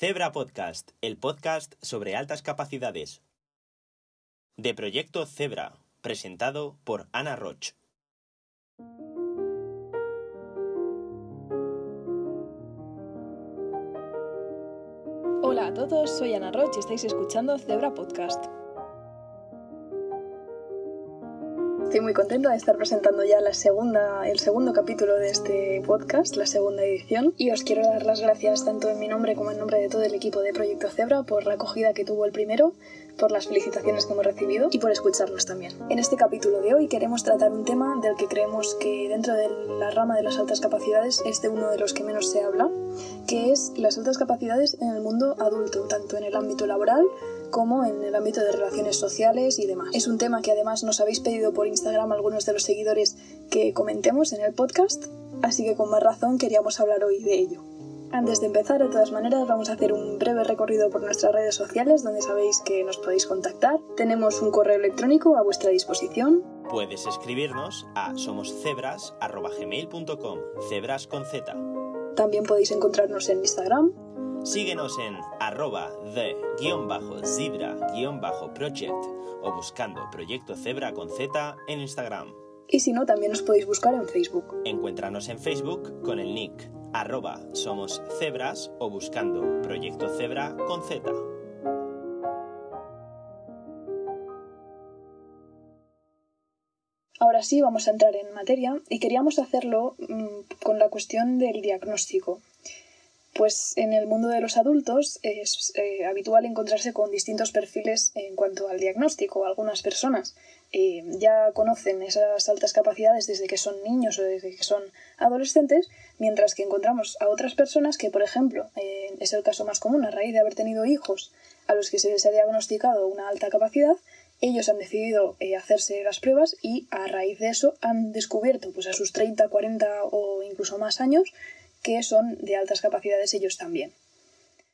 Zebra Podcast, el podcast sobre altas capacidades. De Proyecto Zebra, presentado por Ana Roch. Hola a todos, soy Ana Roch y estáis escuchando Zebra Podcast. Estoy muy contenta de estar presentando ya la segunda, el segundo capítulo de este podcast, la segunda edición, y os quiero dar las gracias tanto en mi nombre como en nombre de todo el equipo de Proyecto Zebra por la acogida que tuvo el primero, por las felicitaciones que hemos recibido y por escucharnos también. En este capítulo de hoy queremos tratar un tema del que creemos que dentro de la rama de las altas capacidades es de uno de los que menos se habla, que es las altas capacidades en el mundo adulto, tanto en el ámbito laboral como en el ámbito de relaciones sociales y demás. Es un tema que además nos habéis pedido por Instagram algunos de los seguidores que comentemos en el podcast, así que con más razón queríamos hablar hoy de ello. Antes de empezar, de todas maneras, vamos a hacer un breve recorrido por nuestras redes sociales donde sabéis que nos podéis contactar. Tenemos un correo electrónico a vuestra disposición. Puedes escribirnos a somoscebras.gmail.com, cebras con Z. También podéis encontrarnos en Instagram, Síguenos en arroba the-zebra-project o buscando Proyecto Zebra con Z en Instagram. y si no, también os podéis buscar en Facebook. Encuéntranos en Facebook con el nick arroba somos cebras o buscando Proyecto Zebra con Z. Ahora sí, vamos a entrar en materia y queríamos hacerlo mm, con la cuestión del diagnóstico. Pues en el mundo de los adultos es eh, habitual encontrarse con distintos perfiles en cuanto al diagnóstico. Algunas personas eh, ya conocen esas altas capacidades desde que son niños o desde que son adolescentes, mientras que encontramos a otras personas que, por ejemplo, eh, es el caso más común a raíz de haber tenido hijos a los que se les ha diagnosticado una alta capacidad, ellos han decidido hacerse las pruebas y a raíz de eso han descubierto pues a sus 30, 40 o incluso más años que son de altas capacidades ellos también.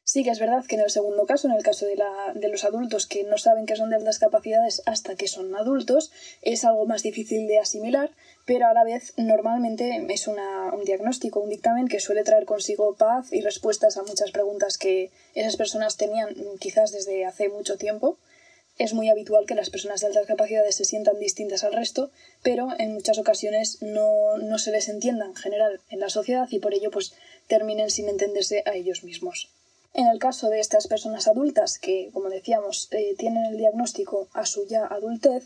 Sí que es verdad que en el segundo caso, en el caso de, la, de los adultos que no saben que son de altas capacidades hasta que son adultos, es algo más difícil de asimilar, pero a la vez normalmente es una, un diagnóstico, un dictamen que suele traer consigo paz y respuestas a muchas preguntas que esas personas tenían quizás desde hace mucho tiempo. Es muy habitual que las personas de altas capacidades se sientan distintas al resto, pero en muchas ocasiones no, no se les entienda en general en la sociedad y por ello pues terminen sin entenderse a ellos mismos. En el caso de estas personas adultas que, como decíamos, eh, tienen el diagnóstico a su ya adultez,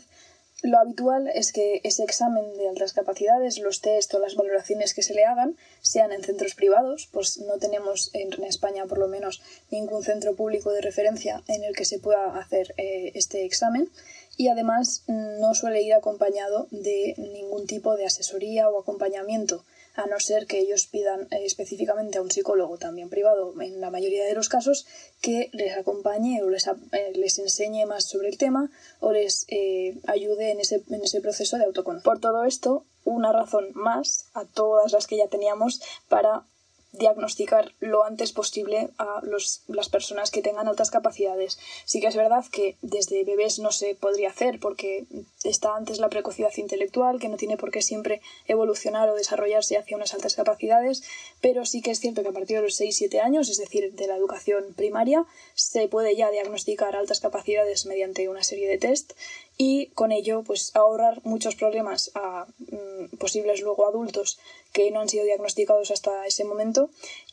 lo habitual es que ese examen de altas capacidades, los test o las valoraciones que se le hagan, sean en centros privados, pues no tenemos en España por lo menos ningún centro público de referencia en el que se pueda hacer eh, este examen. Y además no suele ir acompañado de ningún tipo de asesoría o acompañamiento a no ser que ellos pidan eh, específicamente a un psicólogo también privado en la mayoría de los casos que les acompañe o les, eh, les enseñe más sobre el tema o les eh, ayude en ese, en ese proceso de autoconocimiento. Por todo esto, una razón más a todas las que ya teníamos para diagnosticar lo antes posible a los, las personas que tengan altas capacidades. Sí que es verdad que desde bebés no se podría hacer porque está antes la precocidad intelectual, que no tiene por qué siempre evolucionar o desarrollarse hacia unas altas capacidades, pero sí que es cierto que a partir de los 6-7 años, es decir, de la educación primaria, se puede ya diagnosticar altas capacidades mediante una serie de test y con ello pues ahorrar muchos problemas a mm, posibles luego adultos que no han sido diagnosticados hasta ese momento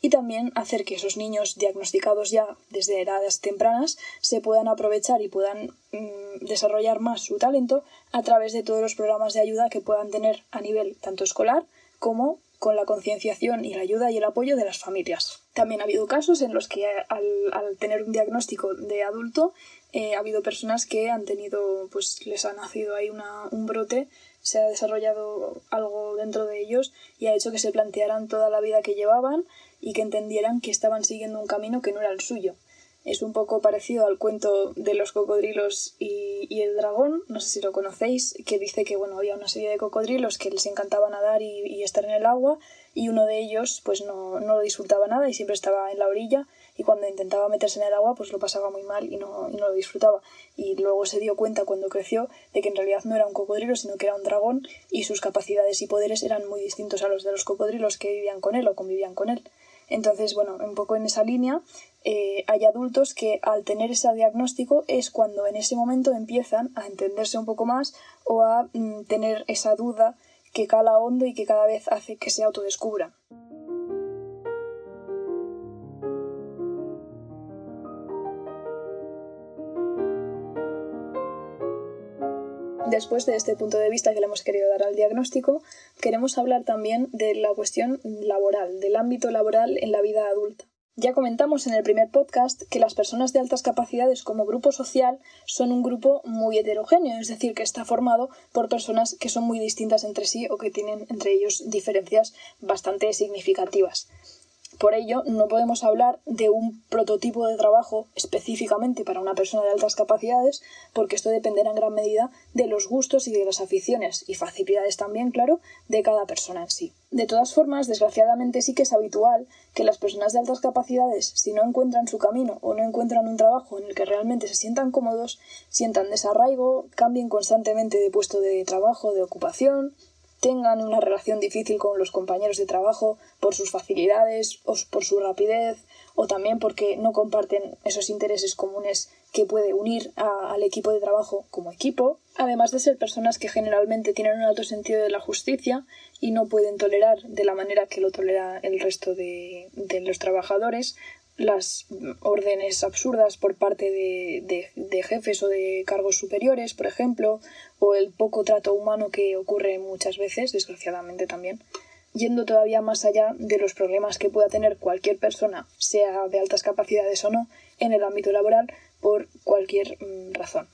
y también hacer que esos niños diagnosticados ya desde edades tempranas se puedan aprovechar y puedan mm, desarrollar más su talento a través de todos los programas de ayuda que puedan tener a nivel tanto escolar como con la concienciación y la ayuda y el apoyo de las familias. También ha habido casos en los que al, tener un diagnóstico de adulto eh, ha habido personas que han tenido, pues les ha nacido ahí un brote, se ha desarrollado algo dentro de ellos y ha hecho que se plantearan toda la vida que llevaban y que entendieran que estaban siguiendo un camino que no era el suyo. Es un poco parecido al cuento de los cocodrilos y, el dragón, no sé si lo conocéis, que dice que bueno, había una serie de cocodrilos que les encantaba nadar y, y estar en el agua y uno de ellos pues no, no lo disfrutaba nada y siempre estaba en la orilla y cuando intentaba meterse en el agua pues lo pasaba muy mal y no, y no lo disfrutaba. Y luego se dio cuenta cuando creció de que en realidad no era un cocodrilo sino que era un dragón y sus capacidades y poderes eran muy distintos a los de los cocodrilos que vivían con él o convivían con él. Entonces, bueno, un poco en esa línea, eh, hay adultos que al tener ese diagnóstico es cuando en ese momento empiezan a entenderse un poco más o a mm, tener esa duda que cala hondo y que cada vez hace que se autodescubran. Después de este punto de vista que le hemos querido dar al diagnóstico, queremos hablar también de la cuestión laboral, del ámbito laboral en la vida adulta. Ya comentamos en el primer podcast que las personas de altas capacidades como grupo social son un grupo muy heterogéneo, es decir, que está formado por personas que son muy distintas entre sí o que tienen entre ellos diferencias bastante significativas. Por ello, no podemos hablar de un prototipo de trabajo específicamente para una persona de altas capacidades, porque esto dependerá en gran medida de los gustos y de las aficiones y facilidades también, claro, de cada persona en sí. De todas formas, desgraciadamente sí que es habitual que las personas de altas capacidades, si no encuentran su camino o no encuentran un trabajo en el que realmente se sientan cómodos, sientan desarraigo, cambien constantemente de puesto de trabajo, de ocupación, tengan una relación difícil con los compañeros de trabajo por sus facilidades o por su rapidez o también porque no comparten esos intereses comunes que puede unir al equipo de trabajo como equipo, además de ser personas que generalmente tienen un alto sentido de la justicia y no pueden tolerar de la manera que lo tolera el resto de, de los trabajadores las órdenes absurdas por parte de, de, jefes o de cargos superiores, por ejemplo, o el poco trato humano que ocurre muchas veces, desgraciadamente también, yendo todavía más allá de los problemas que pueda tener cualquier persona, sea de altas capacidades o no, en el ámbito laboral por cualquier mm, razón.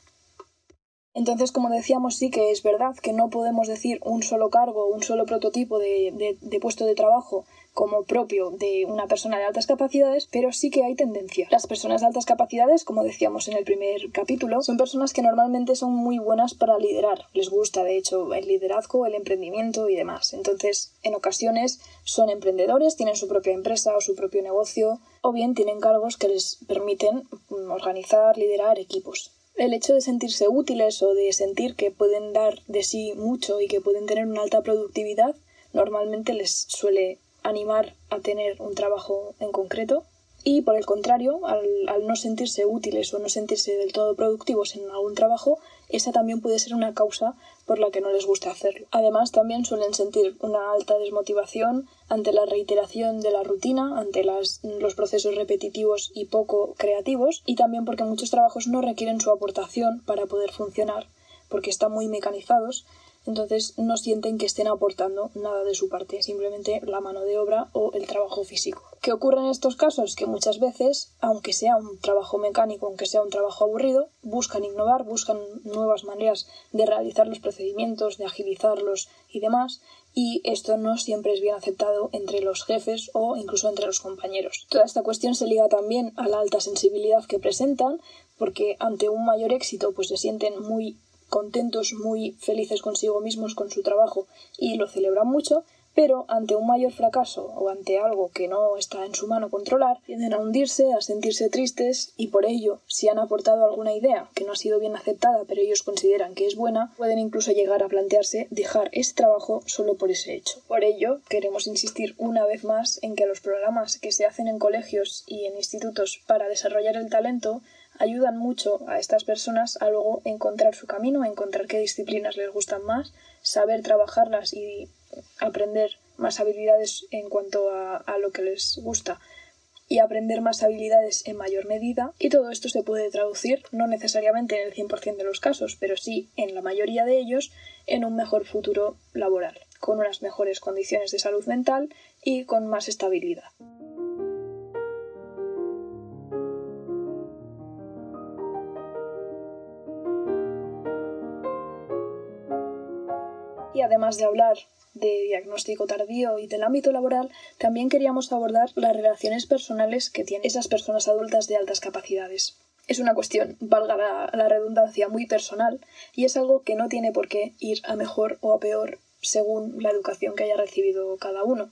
Entonces, como decíamos, sí que es verdad que no podemos decir un solo cargo, un solo prototipo de, de, puesto de trabajo como propio de una persona de altas capacidades, pero sí que hay tendencia. Las personas de altas capacidades, como decíamos en el primer capítulo, son personas que normalmente son muy buenas para liderar. Les gusta, de hecho, el liderazgo, el emprendimiento y demás. Entonces, en ocasiones son emprendedores, tienen su propia empresa o su propio negocio, o bien tienen cargos que les permiten organizar, liderar equipos el hecho de sentirse útiles o de sentir que pueden dar de sí mucho y que pueden tener una alta productividad, normalmente les suele animar a tener un trabajo en concreto y por el contrario, al, no sentirse útiles o no sentirse del todo productivos en algún trabajo, esa también puede ser una causa por la que no les gusta hacerlo. Además, también suelen sentir una alta desmotivación ante la reiteración de la rutina, ante las, los procesos repetitivos y poco creativos, y también porque muchos trabajos no requieren su aportación para poder funcionar, porque están muy mecanizados entonces no sienten que estén aportando nada de su parte, simplemente la mano de obra o el trabajo físico. ¿Qué ocurre en estos casos? Que muchas veces, aunque sea un trabajo mecánico, aunque sea un trabajo aburrido, buscan innovar, buscan nuevas maneras de realizar los procedimientos, de agilizarlos y demás, y esto no siempre es bien aceptado entre los jefes o incluso entre los compañeros. Toda esta cuestión se liga también a la alta sensibilidad que presentan, porque ante un mayor éxito pues se sienten muy contentos, muy felices consigo mismos con su trabajo y lo celebran mucho, pero ante un mayor fracaso o ante algo que no está en su mano controlar, tienden a hundirse, a sentirse tristes y por ello, si han aportado alguna idea que no ha sido bien aceptada pero ellos consideran que es buena, pueden incluso llegar a plantearse dejar ese trabajo solo por ese hecho. Por ello, queremos insistir una vez más en que los programas que se hacen en colegios y en institutos para desarrollar el talento ayudan mucho a estas personas a luego encontrar su camino, a encontrar qué disciplinas les gustan más, saber trabajarlas y aprender más habilidades en cuanto a, a lo que les gusta y aprender más habilidades en mayor medida y todo esto se puede traducir no necesariamente en el 100% de los casos, pero sí en la mayoría de ellos en un mejor futuro laboral, con unas mejores condiciones de salud mental y con más estabilidad. De hablar de diagnóstico tardío y del ámbito laboral, también queríamos abordar las relaciones personales que tienen esas personas adultas de altas capacidades. Es una cuestión, valga la, redundancia, muy personal y es algo que no tiene por qué ir a mejor o a peor según la educación que haya recibido cada uno.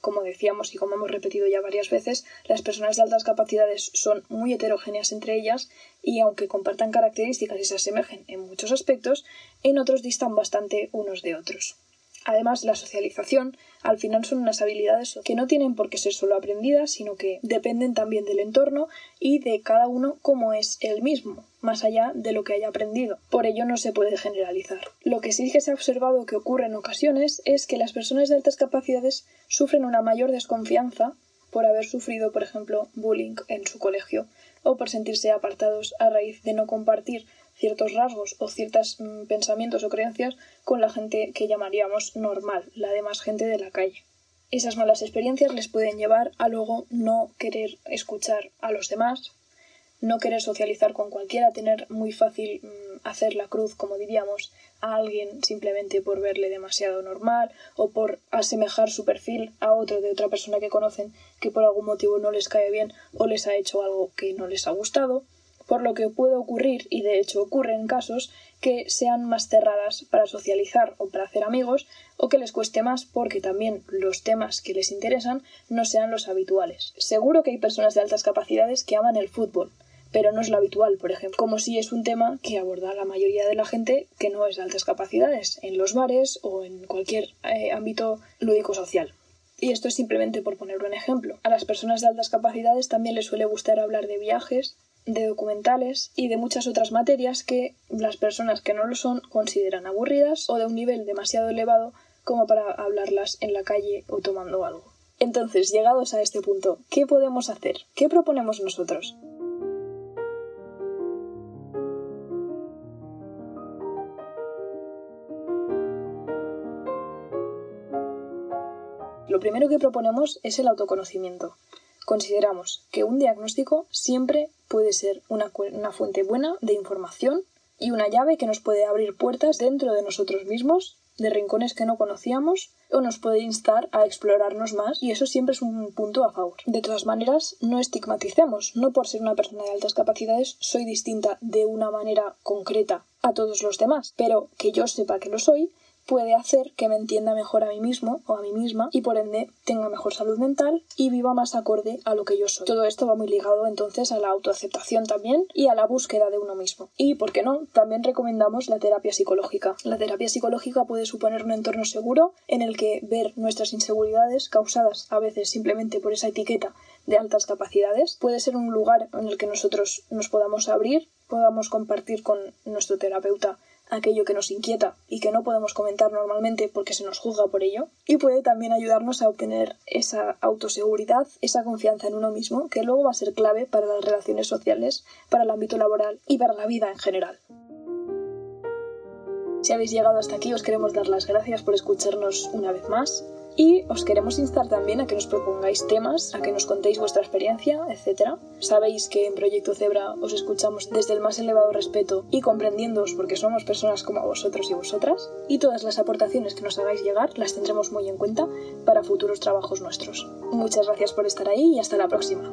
Como decíamos y como hemos repetido ya varias veces, las personas de altas capacidades son muy heterogéneas entre ellas y aunque compartan características y se asemejen en muchos aspectos, en otros distan bastante unos de otros. Además, la socialización al final son unas habilidades que no tienen por qué ser solo aprendidas, sino que dependen también del entorno y de cada uno como es el mismo, más allá de lo que haya aprendido. Por ello no se puede generalizar. Lo que sí que se ha observado que ocurre en ocasiones es que las personas de altas capacidades sufren una mayor desconfianza por haber sufrido, por ejemplo, bullying en su colegio o por sentirse apartados a raíz de no compartir ciertos rasgos o ciertos mm, pensamientos o creencias con la gente que llamaríamos normal, la demás gente de la calle. Esas malas experiencias les pueden llevar a luego no querer escuchar a los demás, no querer socializar con cualquiera, tener muy fácil mm, hacer la cruz, como diríamos, a alguien simplemente por verle demasiado normal o por asemejar su perfil a otro de otra persona que conocen que por algún motivo no les cae bien o les ha hecho algo que no les ha gustado por lo que puede ocurrir, y de hecho ocurre en casos, que sean más cerradas para socializar o para hacer amigos, o que les cueste más porque también los temas que les interesan no sean los habituales. Seguro que hay personas de altas capacidades que aman el fútbol, pero no es lo habitual, por ejemplo, como si es un tema que aborda la mayoría de la gente que no es de altas capacidades, en los bares o en cualquier eh, ámbito lúdico social. Y esto es simplemente por poner un ejemplo. A las personas de altas capacidades también les suele gustar hablar de viajes, de documentales y de muchas otras materias que las personas que no lo son consideran aburridas o de un nivel demasiado elevado como para hablarlas en la calle o tomando algo. Entonces, llegados a este punto, ¿qué podemos hacer? ¿Qué proponemos nosotros? Lo primero que proponemos es el autoconocimiento. Consideramos que un diagnóstico siempre puede ser una, fuente buena de información y una llave que nos puede abrir puertas dentro de nosotros mismos, de rincones que no conocíamos, o nos puede instar a explorarnos más, y eso siempre es un punto a favor. De todas maneras, no estigmaticemos, no por ser una persona de altas capacidades soy distinta de una manera concreta a todos los demás, pero que yo sepa que lo soy puede hacer que me entienda mejor a mí mismo o a mí misma y por ende tenga mejor salud mental y viva más acorde a lo que yo soy. Todo esto va muy ligado entonces a la autoaceptación también y a la búsqueda de uno mismo. Y, ¿por qué no? También recomendamos la terapia psicológica. La terapia psicológica puede suponer un entorno seguro en el que ver nuestras inseguridades causadas a veces simplemente por esa etiqueta de altas capacidades puede ser un lugar en el que nosotros nos podamos abrir, podamos compartir con nuestro terapeuta aquello que nos inquieta y que no podemos comentar normalmente porque se nos juzga por ello, y puede también ayudarnos a obtener esa autoseguridad, esa confianza en uno mismo, que luego va a ser clave para las relaciones sociales, para el ámbito laboral y para la vida en general. Si habéis llegado hasta aquí, os queremos dar las gracias por escucharnos una vez más. Y os queremos instar también a que nos propongáis temas, a que nos contéis vuestra experiencia, etc. Sabéis que en Proyecto Zebra os escuchamos desde el más elevado respeto y comprendiéndoos porque somos personas como vosotros y vosotras, y todas las aportaciones que nos hagáis llegar las tendremos muy en cuenta para futuros trabajos nuestros. Muchas gracias por estar ahí y hasta la próxima.